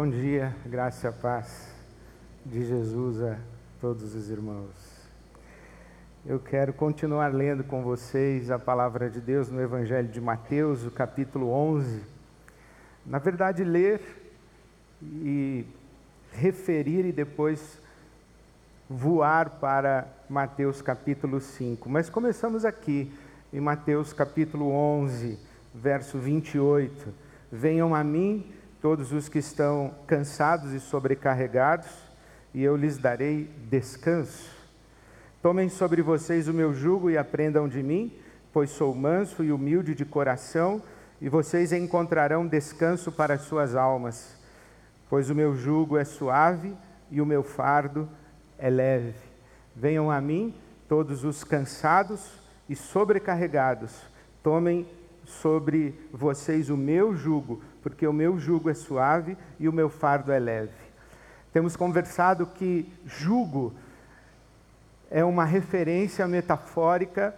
Bom dia, graça e paz de Jesus a todos os irmãos. Eu quero continuar lendo com vocês a palavra de Deus no Evangelho de Mateus, o capítulo 11. Na verdade, ler e referir e depois voar para Mateus capítulo 5. Mas começamos aqui em Mateus capítulo 11, verso 28. Venham a mim todos os que estão cansados e sobrecarregados, e eu lhes darei descanso. Tomem sobre vocês o meu jugo e aprendam de mim, pois sou manso e humilde de coração, e vocês encontrarão descanso para as suas almas, pois o meu jugo é suave e o meu fardo é leve. Venham a mim todos os cansados e sobrecarregados, tomem sobre vocês o meu jugo, porque o meu jugo é suave e o meu fardo é leve. Temos conversado que jugo é uma referência metafórica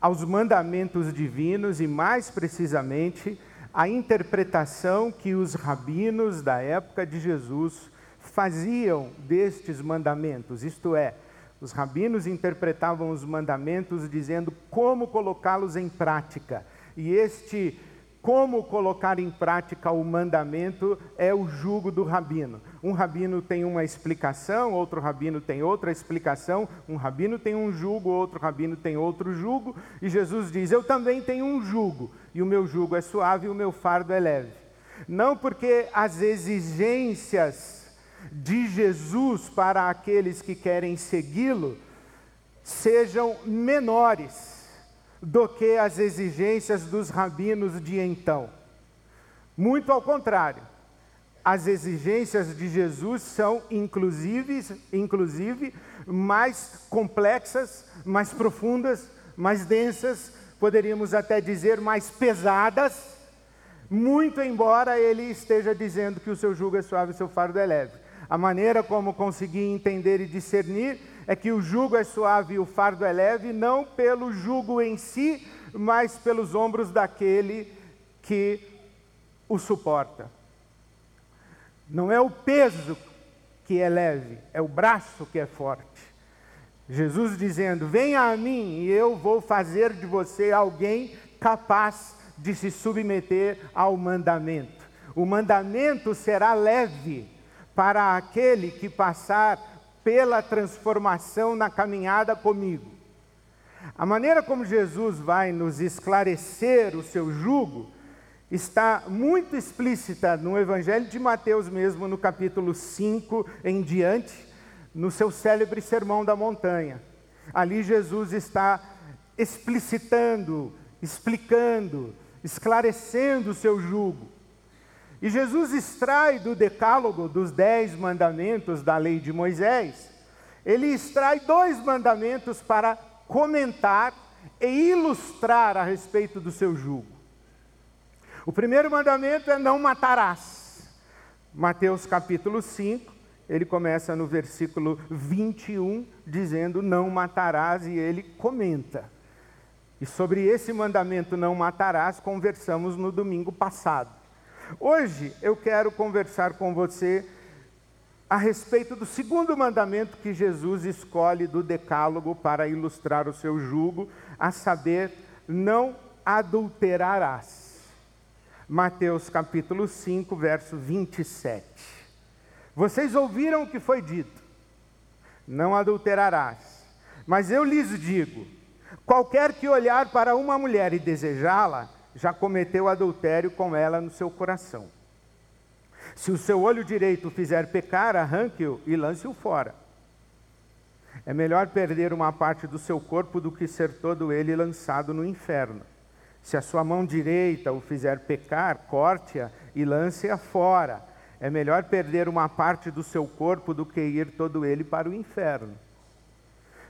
aos mandamentos divinos e, mais precisamente, a interpretação que os rabinos da época de Jesus faziam destes mandamentos, isto é, os rabinos interpretavam os mandamentos dizendo como colocá-los em prática. E este como colocar em prática o mandamento é o jugo do rabino. Um rabino tem uma explicação, outro rabino tem outra explicação, um rabino tem um jugo, outro rabino tem outro jugo, e Jesus diz: Eu também tenho um jugo, e o meu jugo é suave e o meu fardo é leve. Não porque as exigências de Jesus para aqueles que querem segui-lo sejam menores do que as exigências dos rabinos de então. Muito ao contrário, as exigências de Jesus são inclusive, inclusive mais complexas, mais profundas, mais densas, poderíamos até dizer mais pesadas, muito embora ele esteja dizendo que o seu jugo é suave e o seu fardo é leve. A maneira como consegui entender e discernir é que o jugo é suave e o fardo é leve, não pelo jugo em si, mas pelos ombros daquele que o suporta. Não é o peso que é leve, é o braço que é forte. Jesus dizendo: Venha a mim e eu vou fazer de você alguém capaz de se submeter ao mandamento. O mandamento será leve para aquele que passar pela transformação na caminhada comigo. A maneira como Jesus vai nos esclarecer o seu jugo está muito explícita no Evangelho de Mateus mesmo, no capítulo 5 em diante, no seu célebre Sermão da Montanha. Ali Jesus está explicitando, explicando, esclarecendo o seu jugo. E Jesus extrai do decálogo, dos dez mandamentos da lei de Moisés, ele extrai dois mandamentos para comentar e ilustrar a respeito do seu jugo. O primeiro mandamento é não matarás. Mateus capítulo 5, ele começa no versículo 21, dizendo não matarás, e ele comenta. E sobre esse mandamento não matarás, conversamos no domingo passado. Hoje eu quero conversar com você a respeito do segundo mandamento que Jesus escolhe do Decálogo para ilustrar o seu jugo, a saber, não adulterarás. Mateus capítulo 5, verso 27. Vocês ouviram o que foi dito: não adulterarás. Mas eu lhes digo: qualquer que olhar para uma mulher e desejá-la, já cometeu adultério com ela no seu coração. Se o seu olho direito fizer pecar, arranque-o e lance-o fora. É melhor perder uma parte do seu corpo do que ser todo ele lançado no inferno. Se a sua mão direita o fizer pecar, corte-a e lance-a fora. É melhor perder uma parte do seu corpo do que ir todo ele para o inferno.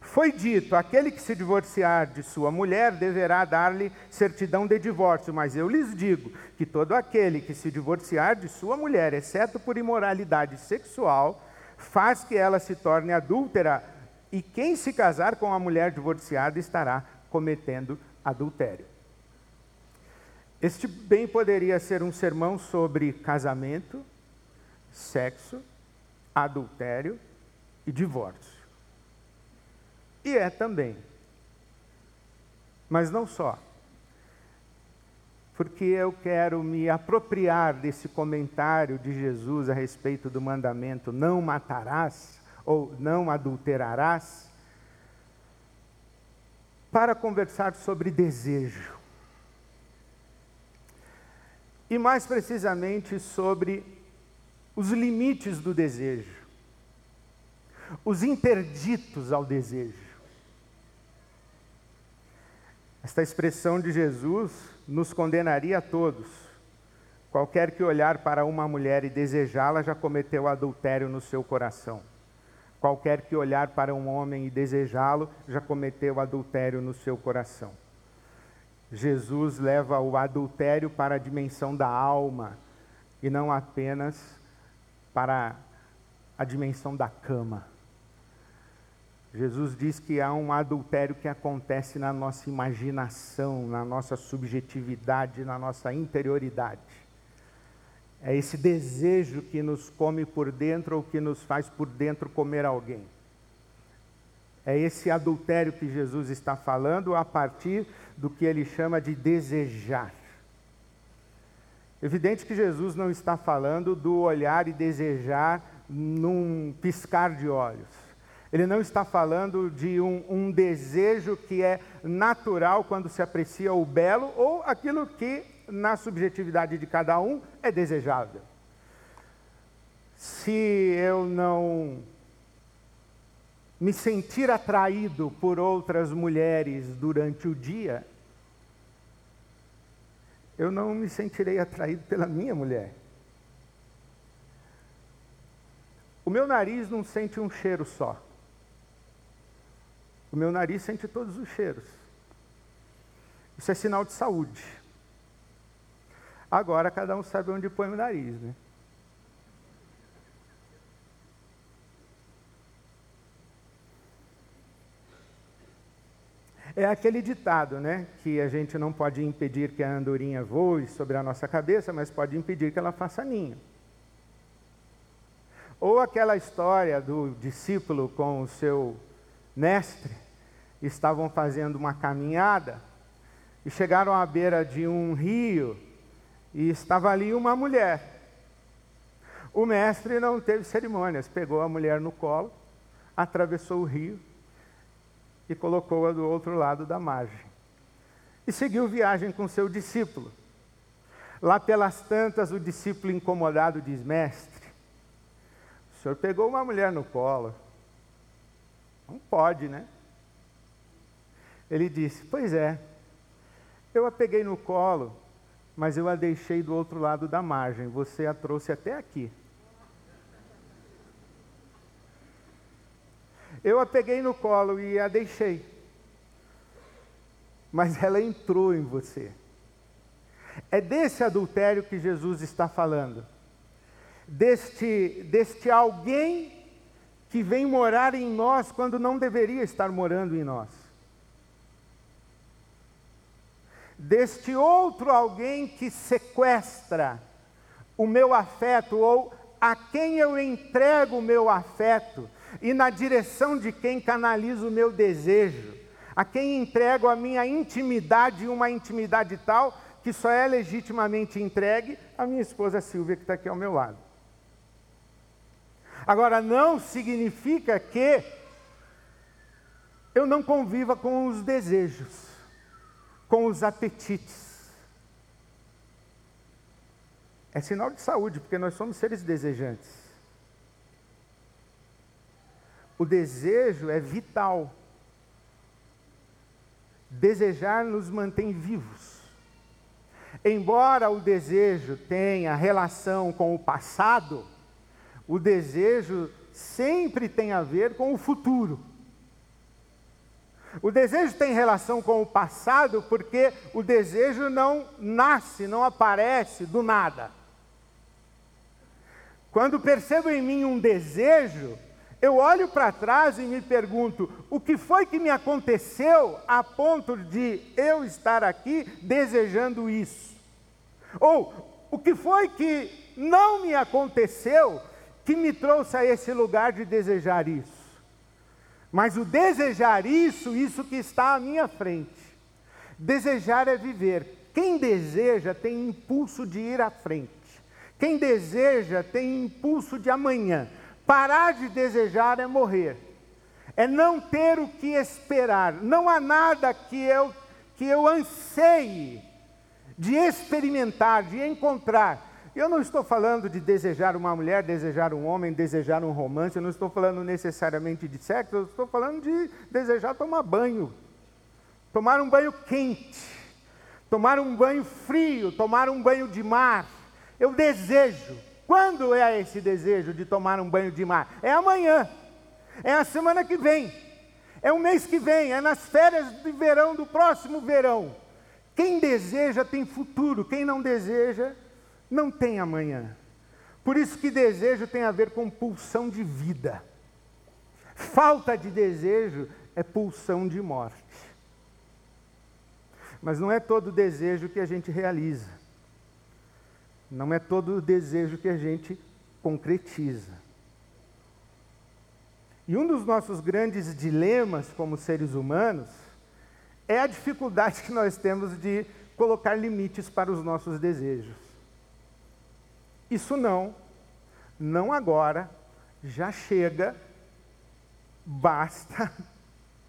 Foi dito: aquele que se divorciar de sua mulher deverá dar-lhe certidão de divórcio, mas eu lhes digo que todo aquele que se divorciar de sua mulher, exceto por imoralidade sexual, faz que ela se torne adúltera, e quem se casar com a mulher divorciada estará cometendo adultério. Este bem poderia ser um sermão sobre casamento, sexo, adultério e divórcio. E é também. Mas não só. Porque eu quero me apropriar desse comentário de Jesus a respeito do mandamento não matarás ou não adulterarás para conversar sobre desejo. E mais precisamente sobre os limites do desejo, os interditos ao desejo. Esta expressão de Jesus nos condenaria a todos. Qualquer que olhar para uma mulher e desejá-la já cometeu adultério no seu coração. Qualquer que olhar para um homem e desejá-lo já cometeu adultério no seu coração. Jesus leva o adultério para a dimensão da alma e não apenas para a dimensão da cama. Jesus diz que há um adultério que acontece na nossa imaginação, na nossa subjetividade, na nossa interioridade. É esse desejo que nos come por dentro ou que nos faz por dentro comer alguém. É esse adultério que Jesus está falando a partir do que ele chama de desejar. Evidente que Jesus não está falando do olhar e desejar num piscar de olhos. Ele não está falando de um, um, desejo que é natural quando se aprecia o belo ou aquilo que, na subjetividade de cada um, é desejável. Se eu não me sentir atraído por outras mulheres durante o dia, eu não me sentirei atraído pela minha mulher. O meu nariz não sente um cheiro só. O meu nariz sente todos os cheiros. Isso é sinal de saúde. Agora cada um sabe onde põe o nariz, né? É aquele ditado, né? Que a gente não pode impedir que a andorinha voe sobre a nossa cabeça, mas pode impedir que ela faça ninho. Ou aquela história do discípulo com o seu mestre estavam fazendo uma caminhada e chegaram à beira de um rio e estava ali uma mulher. O mestre não teve cerimônias, pegou a mulher no colo, atravessou o rio e colocou-a do outro lado da margem. E seguiu viagem com seu discípulo. Lá pelas tantas, o discípulo incomodado diz: Mestre, o senhor pegou uma mulher no colo, não pode, né? Ele disse: Pois é, eu a peguei no colo, mas eu a deixei do outro lado da margem, você a trouxe até aqui. Eu a peguei no colo e a deixei, mas ela entrou em você. É desse adultério que Jesus está falando, deste, deste alguém que vem morar em nós quando não deveria estar morando em nós. Deste outro alguém que sequestra o meu afeto ou a quem eu entrego o meu afeto e na direção de quem canalizo o meu desejo, a quem entrego a minha intimidade, uma intimidade tal que só é legitimamente entregue à minha esposa Silvia, que está aqui ao meu lado. Agora, não significa que eu não conviva com os desejos, com os apetites. É sinal de saúde, porque nós somos seres desejantes. O desejo é vital. Desejar nos mantém vivos. Embora o desejo tenha relação com o passado, o desejo sempre tem a ver com o futuro. O desejo tem relação com o passado porque o desejo não nasce, não aparece do nada. Quando percebo em mim um desejo, eu olho para trás e me pergunto: o que foi que me aconteceu a ponto de eu estar aqui desejando isso? Ou o que foi que não me aconteceu que me trouxe a esse lugar de desejar isso. Mas o desejar isso, isso que está à minha frente. Desejar é viver. Quem deseja tem impulso de ir à frente. Quem deseja tem impulso de amanhã. Parar de desejar é morrer. É não ter o que esperar. Não há nada que eu que eu anseie de experimentar, de encontrar eu não estou falando de desejar uma mulher, desejar um homem, desejar um romance, eu não estou falando necessariamente de sexo, eu estou falando de desejar tomar banho. Tomar um banho quente, tomar um banho frio, tomar um banho de mar. Eu desejo. Quando é esse desejo de tomar um banho de mar? É amanhã. É a semana que vem. É o mês que vem, é nas férias de verão do próximo verão. Quem deseja tem futuro, quem não deseja não tem amanhã. Por isso que desejo tem a ver com pulsão de vida. Falta de desejo é pulsão de morte. Mas não é todo desejo que a gente realiza. Não é todo desejo que a gente concretiza. E um dos nossos grandes dilemas como seres humanos é a dificuldade que nós temos de colocar limites para os nossos desejos. Isso não, não agora, já chega, basta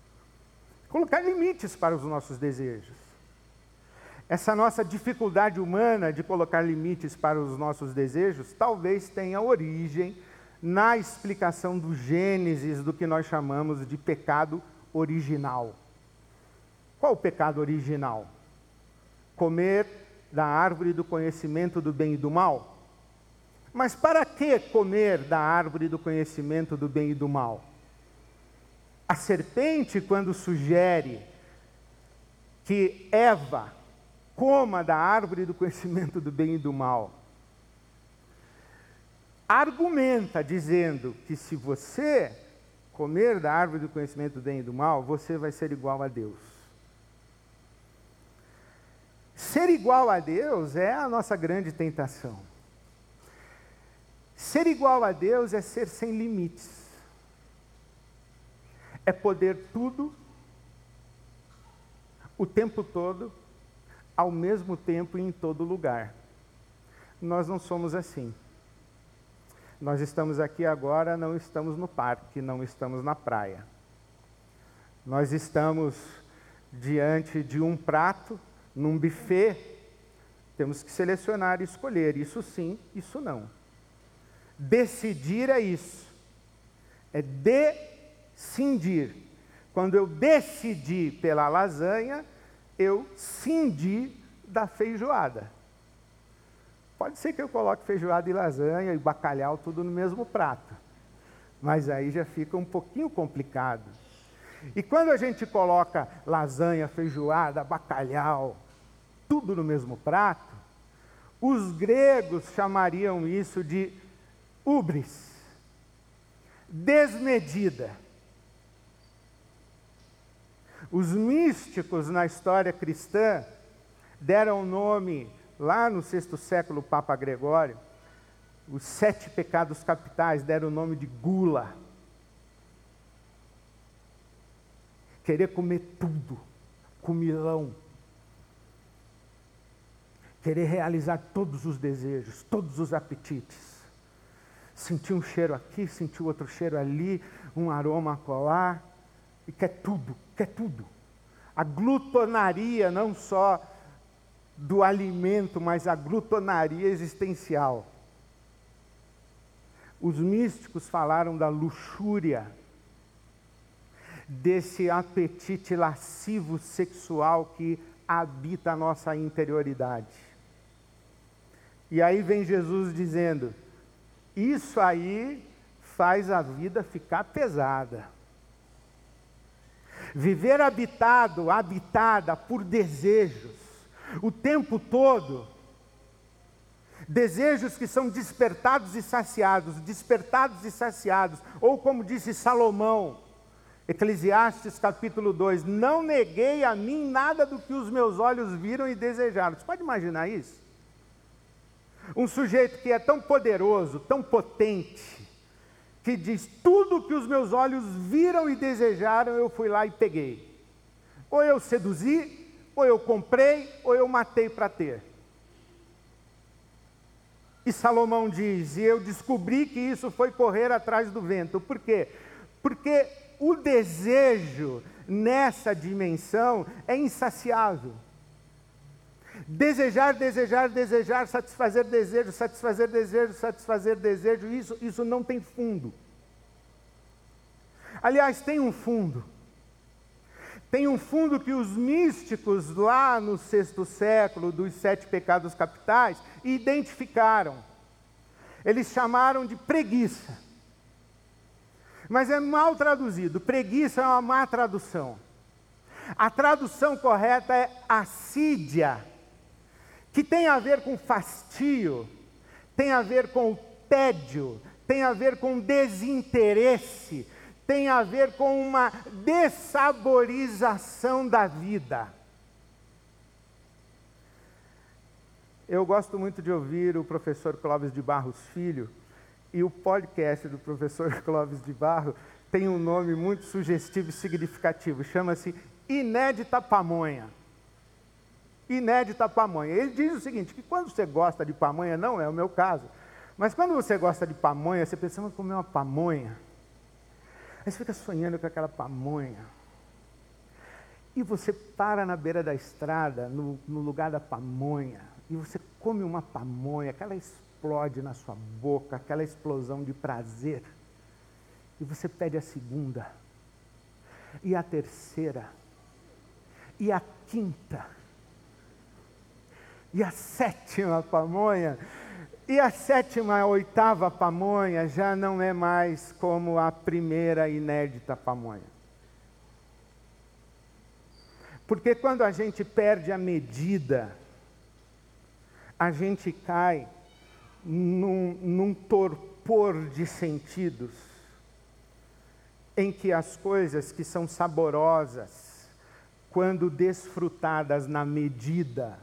colocar limites para os nossos desejos. Essa nossa dificuldade humana de colocar limites para os nossos desejos talvez tenha origem na explicação do Gênesis do que nós chamamos de pecado original. Qual o pecado original? Comer da árvore do conhecimento do bem e do mal? Mas para que comer da árvore do conhecimento do bem e do mal? A serpente, quando sugere que Eva coma da árvore do conhecimento do bem e do mal, argumenta dizendo que se você comer da árvore do conhecimento do bem e do mal, você vai ser igual a Deus. Ser igual a Deus é a nossa grande tentação. Ser igual a Deus é ser sem limites. É poder tudo, o tempo todo, ao mesmo tempo e em todo lugar. Nós não somos assim. Nós estamos aqui agora, não estamos no parque, não estamos na praia. Nós estamos diante de um prato, num buffet, temos que selecionar e escolher, isso sim, isso não. Decidir é isso. É decidir. Quando eu decidi pela lasanha, eu cindi da feijoada. Pode ser que eu coloque feijoada e lasanha e bacalhau tudo no mesmo prato. Mas aí já fica um pouquinho complicado. E quando a gente coloca lasanha, feijoada, bacalhau, tudo no mesmo prato, os gregos chamariam isso de ubris, desmedida. Os místicos na história cristã deram o nome, lá no sexto século, Papa Gregório, os sete pecados capitais deram o nome de gula. Querer comer tudo, comilão. Querer realizar todos os desejos, todos os apetites sentiu um cheiro aqui, sentiu outro cheiro ali, um aroma colar, e quer tudo, quer tudo. A glutonaria não só do alimento, mas a glutonaria existencial. Os místicos falaram da luxúria, desse apetite lascivo sexual que habita a nossa interioridade. E aí vem Jesus dizendo: isso aí faz a vida ficar pesada. Viver habitado, habitada por desejos, o tempo todo, desejos que são despertados e saciados, despertados e saciados, ou como disse Salomão, Eclesiastes capítulo 2: Não neguei a mim nada do que os meus olhos viram e desejaram. Você pode imaginar isso? Um sujeito que é tão poderoso, tão potente, que diz: tudo que os meus olhos viram e desejaram, eu fui lá e peguei. Ou eu seduzi, ou eu comprei, ou eu matei para ter. E Salomão diz: e eu descobri que isso foi correr atrás do vento. Por quê? Porque o desejo nessa dimensão é insaciável. Desejar, desejar, desejar, satisfazer desejo, satisfazer desejo, satisfazer desejo, isso, isso não tem fundo. Aliás, tem um fundo. Tem um fundo que os místicos lá no sexto século, dos sete pecados capitais, identificaram. Eles chamaram de preguiça. Mas é mal traduzido. Preguiça é uma má tradução. A tradução correta é assídia, que tem a ver com fastio, tem a ver com tédio, tem a ver com desinteresse, tem a ver com uma dessaborização da vida. Eu gosto muito de ouvir o professor Clóvis de Barros Filho, e o podcast do professor Clóvis de Barro tem um nome muito sugestivo e significativo, chama-se Inédita Pamonha. Inédita Pamonha. Ele diz o seguinte, que quando você gosta de pamonha, não é o meu caso, mas quando você gosta de pamonha, você pensa, vamos comer uma pamonha. Aí você fica sonhando com aquela pamonha. E você para na beira da estrada, no, no lugar da pamonha, e você come uma pamonha, aquela explode na sua boca, aquela explosão de prazer. E você pede a segunda, e a terceira, e a quinta, e a sétima pamonha. E a sétima, a oitava pamonha já não é mais como a primeira inédita pamonha. Porque quando a gente perde a medida, a gente cai num, num torpor de sentidos, em que as coisas que são saborosas, quando desfrutadas na medida,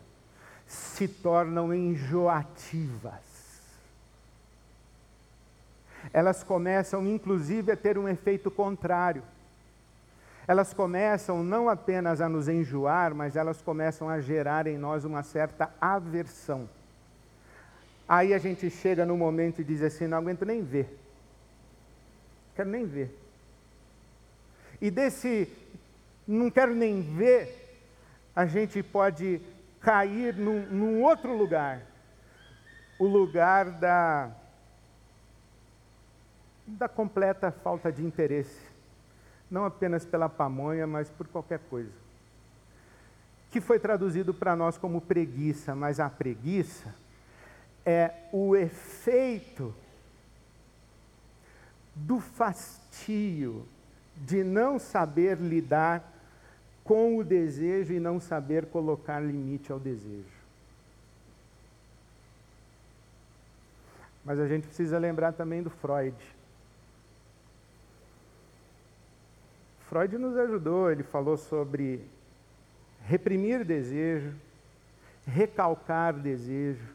se tornam enjoativas elas começam inclusive a ter um efeito contrário. Elas começam não apenas a nos enjoar, mas elas começam a gerar em nós uma certa aversão. Aí a gente chega no momento e diz assim: não aguento nem ver. Quero nem ver. E desse não quero nem ver, a gente pode cair num, num outro lugar o lugar da da completa falta de interesse, não apenas pela pamonha, mas por qualquer coisa. Que foi traduzido para nós como preguiça, mas a preguiça é o efeito do fastio de não saber lidar com o desejo e não saber colocar limite ao desejo. Mas a gente precisa lembrar também do Freud. Freud nos ajudou, ele falou sobre reprimir desejo, recalcar desejo,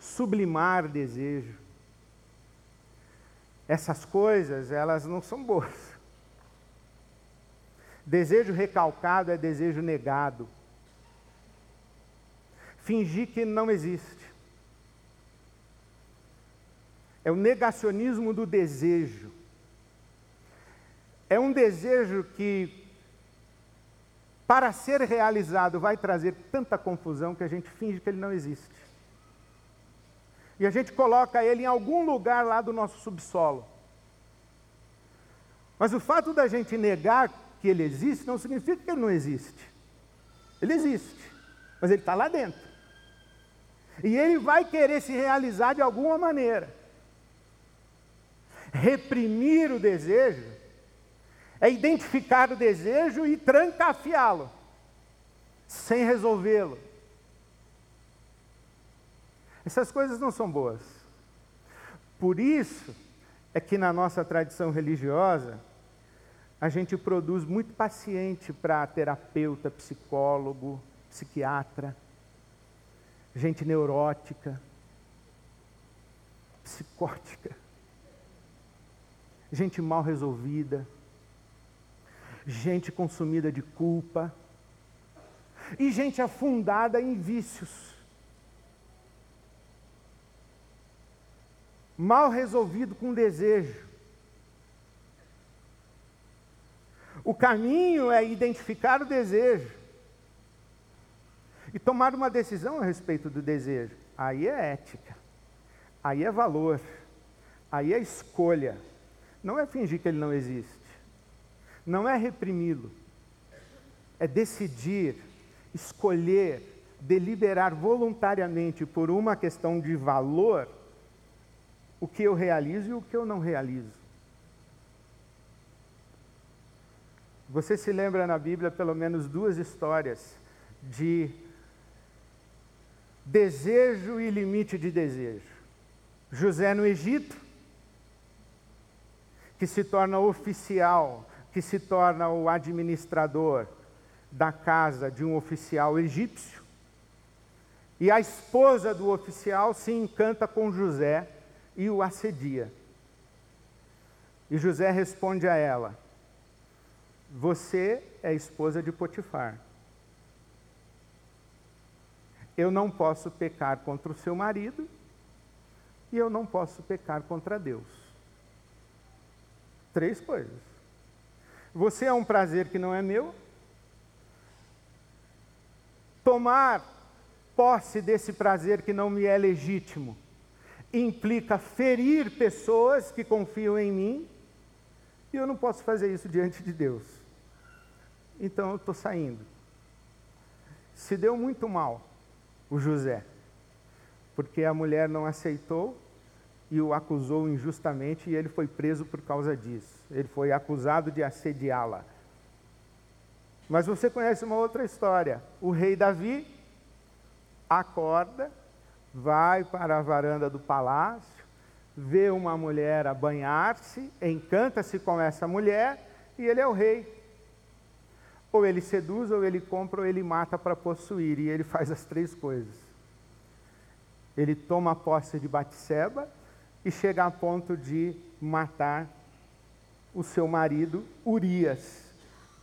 sublimar desejo. Essas coisas, elas não são boas. Desejo recalcado é desejo negado. Fingir que não existe. É o negacionismo do desejo. É um desejo que, para ser realizado, vai trazer tanta confusão que a gente finge que ele não existe. E a gente coloca ele em algum lugar lá do nosso subsolo. Mas o fato da gente negar que ele existe não significa que ele não existe. Ele existe, mas ele está lá dentro. E ele vai querer se realizar de alguma maneira. Reprimir o desejo é identificar o desejo e trancafiá-lo, sem resolvê-lo. Essas coisas não são boas. Por isso é que na nossa tradição religiosa, a gente produz muito paciente para terapeuta, psicólogo, psiquiatra, gente neurótica, psicótica, gente mal resolvida, gente consumida de culpa e gente afundada em vícios. Mal resolvido com desejo. O caminho é identificar o desejo e tomar uma decisão a respeito do desejo. Aí é ética, aí é valor, aí é escolha. Não é fingir que ele não existe, não é reprimi-lo, é decidir, escolher, deliberar voluntariamente por uma questão de valor o que eu realizo e o que eu não realizo. Você se lembra na Bíblia pelo menos duas histórias de desejo e limite de desejo. José no Egito, que se torna oficial, que se torna o administrador da casa de um oficial egípcio. E a esposa do oficial se encanta com José e o assedia. E José responde a ela: Você é esposa de Potifar. Eu não posso pecar contra o seu marido e eu não posso pecar contra Deus. Três coisas. Você é um prazer que não é meu. Tomar posse desse prazer que não me é legítimo implica ferir pessoas que confiam em mim, e eu não posso fazer isso diante de Deus. Então eu estou saindo. Se deu muito mal o José, porque a mulher não aceitou e o acusou injustamente e ele foi preso por causa disso. Ele foi acusado de assediá-la. Mas você conhece uma outra história. O rei Davi acorda vai para a varanda do palácio, vê uma mulher a banhar-se, encanta-se com essa mulher e ele é o rei. Ou ele seduz, ou ele compra, ou ele mata para possuir, e ele faz as três coisas. Ele toma posse de Batseba e chega a ponto de matar o seu marido, Urias,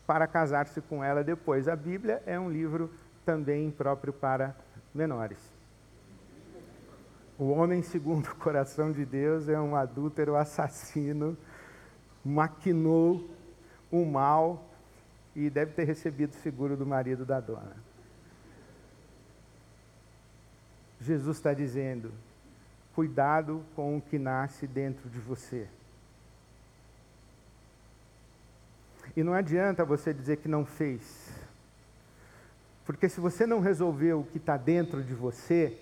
para casar-se com ela depois. A Bíblia é um livro também próprio para menores. O homem segundo o coração de Deus é um adúltero assassino, maquinou o mal e deve ter recebido o seguro do marido da dona. Jesus está dizendo: cuidado com o que nasce dentro de você. E não adianta você dizer que não fez, porque se você não resolveu o que está dentro de você,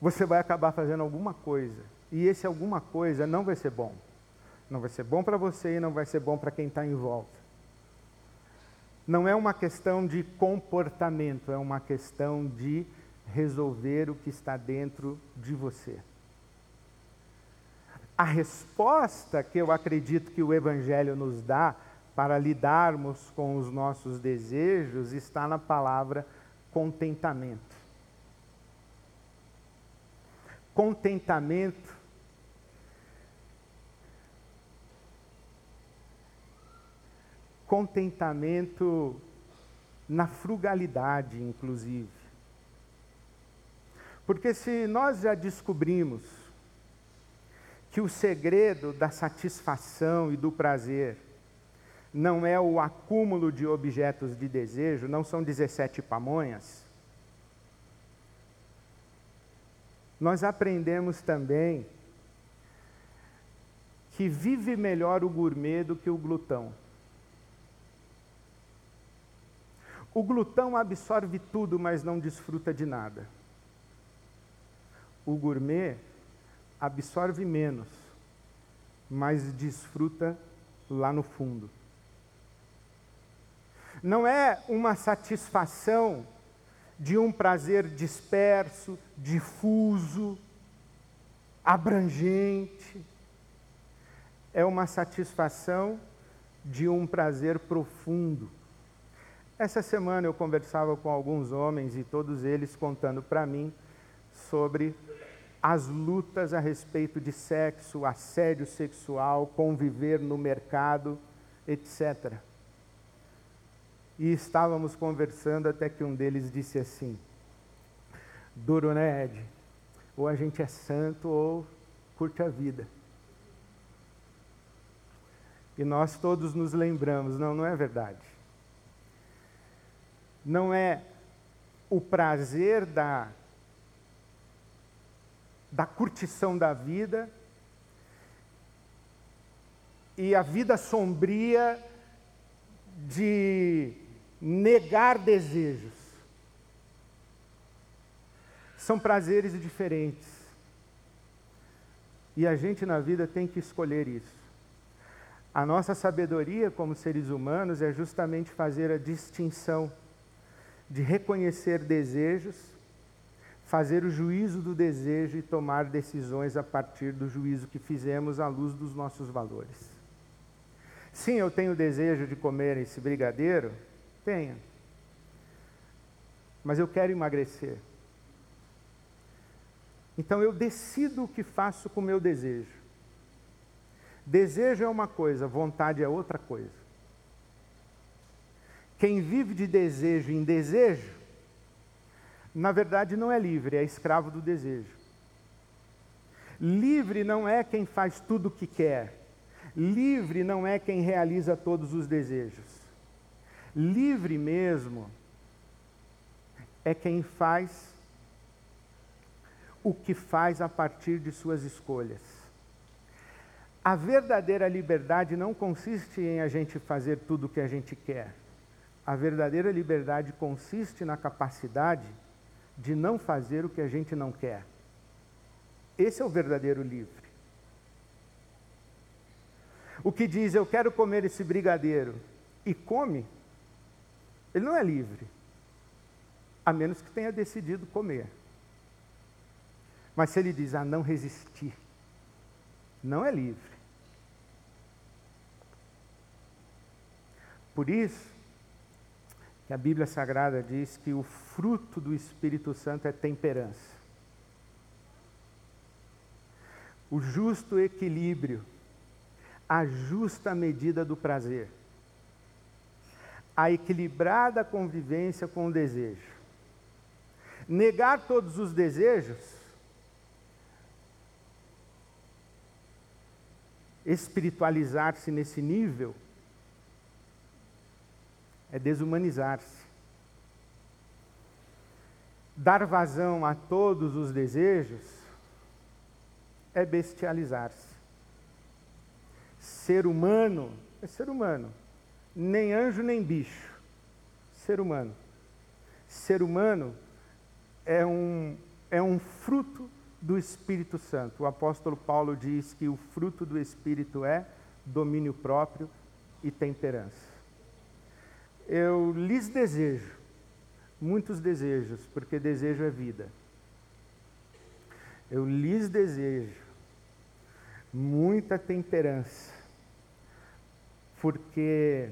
você vai acabar fazendo alguma coisa. E esse alguma coisa não vai ser bom. Não vai ser bom para você e não vai ser bom para quem está em volta. Não é uma questão de comportamento, é uma questão de resolver o que está dentro de você. A resposta que eu acredito que o Evangelho nos dá para lidarmos com os nossos desejos está na palavra contentamento. contentamento. Contentamento na frugalidade, inclusive. Porque se nós já descobrimos que o segredo da satisfação e do prazer não é o acúmulo de objetos de desejo, não são 17 pamonhas, nós aprendemos também que vive melhor o gourmet do que o glutão. O glutão absorve tudo, mas não desfruta de nada. O gourmet absorve menos, mas desfruta lá no fundo. Não é uma satisfação de um prazer disperso, difuso, abrangente. É uma satisfação de um prazer profundo. Essa semana eu conversava com alguns homens e todos eles contando para mim sobre as lutas a respeito de sexo, assédio sexual, conviver no mercado, etc. E estávamos conversando até que um deles disse assim: Duro, né, Ed? Ou a gente é santo ou curte a vida. E nós todos nos lembramos, não, não é verdade. Não é o prazer da da curtição da vida e a vida sombria de negar desejos. São prazeres diferentes. E a gente na vida tem que escolher isso. A nossa sabedoria como seres humanos é justamente fazer a distinção de reconhecer desejos fazer o juízo do desejo e tomar decisões a partir do juízo que fizemos à luz dos nossos valores. Sim, eu tenho desejo de comer esse brigadeiro? Tenho. Mas eu quero emagrecer. Então eu decido o que faço com o meu desejo. Desejo é uma coisa, vontade é outra coisa. Quem vive de desejo em desejo, na verdade não é livre, é escravo do desejo. Livre não é quem faz tudo o que quer. Livre não é quem realiza todos os desejos. Livre mesmo é quem faz o que faz a partir de suas escolhas. A verdadeira liberdade não consiste em a gente fazer tudo o que a gente quer. A verdadeira liberdade consiste na capacidade de não fazer o que a gente não quer. Esse é o verdadeiro livre. O que diz eu quero comer esse brigadeiro e come, ele não é livre, a menos que tenha decidido comer. Mas se ele diz ah, não resistir, não é livre. Por isso, que a Bíblia Sagrada diz que o fruto do Espírito Santo é temperança. O justo equilíbrio, a justa medida do prazer, a equilibrada convivência com o desejo. Negar todos os desejos, espiritualizar-se nesse nível, é desumanizar-se. Dar vazão a todos os desejos é bestializar-se. Ser humano é ser humano, nem anjo nem bicho. Ser humano. Ser humano é um, é um fruto do Espírito Santo. O apóstolo Paulo diz que o fruto do Espírito é domínio próprio e temperança eu lhes desejo muitos desejos, porque desejo é vida. Eu lhes desejo muita temperança, porque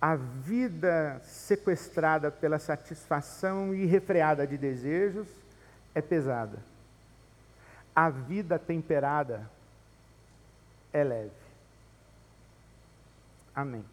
a vida sequestrada pela satisfação irrefreada de desejos é pesada. A vida temperada é leve. Amém.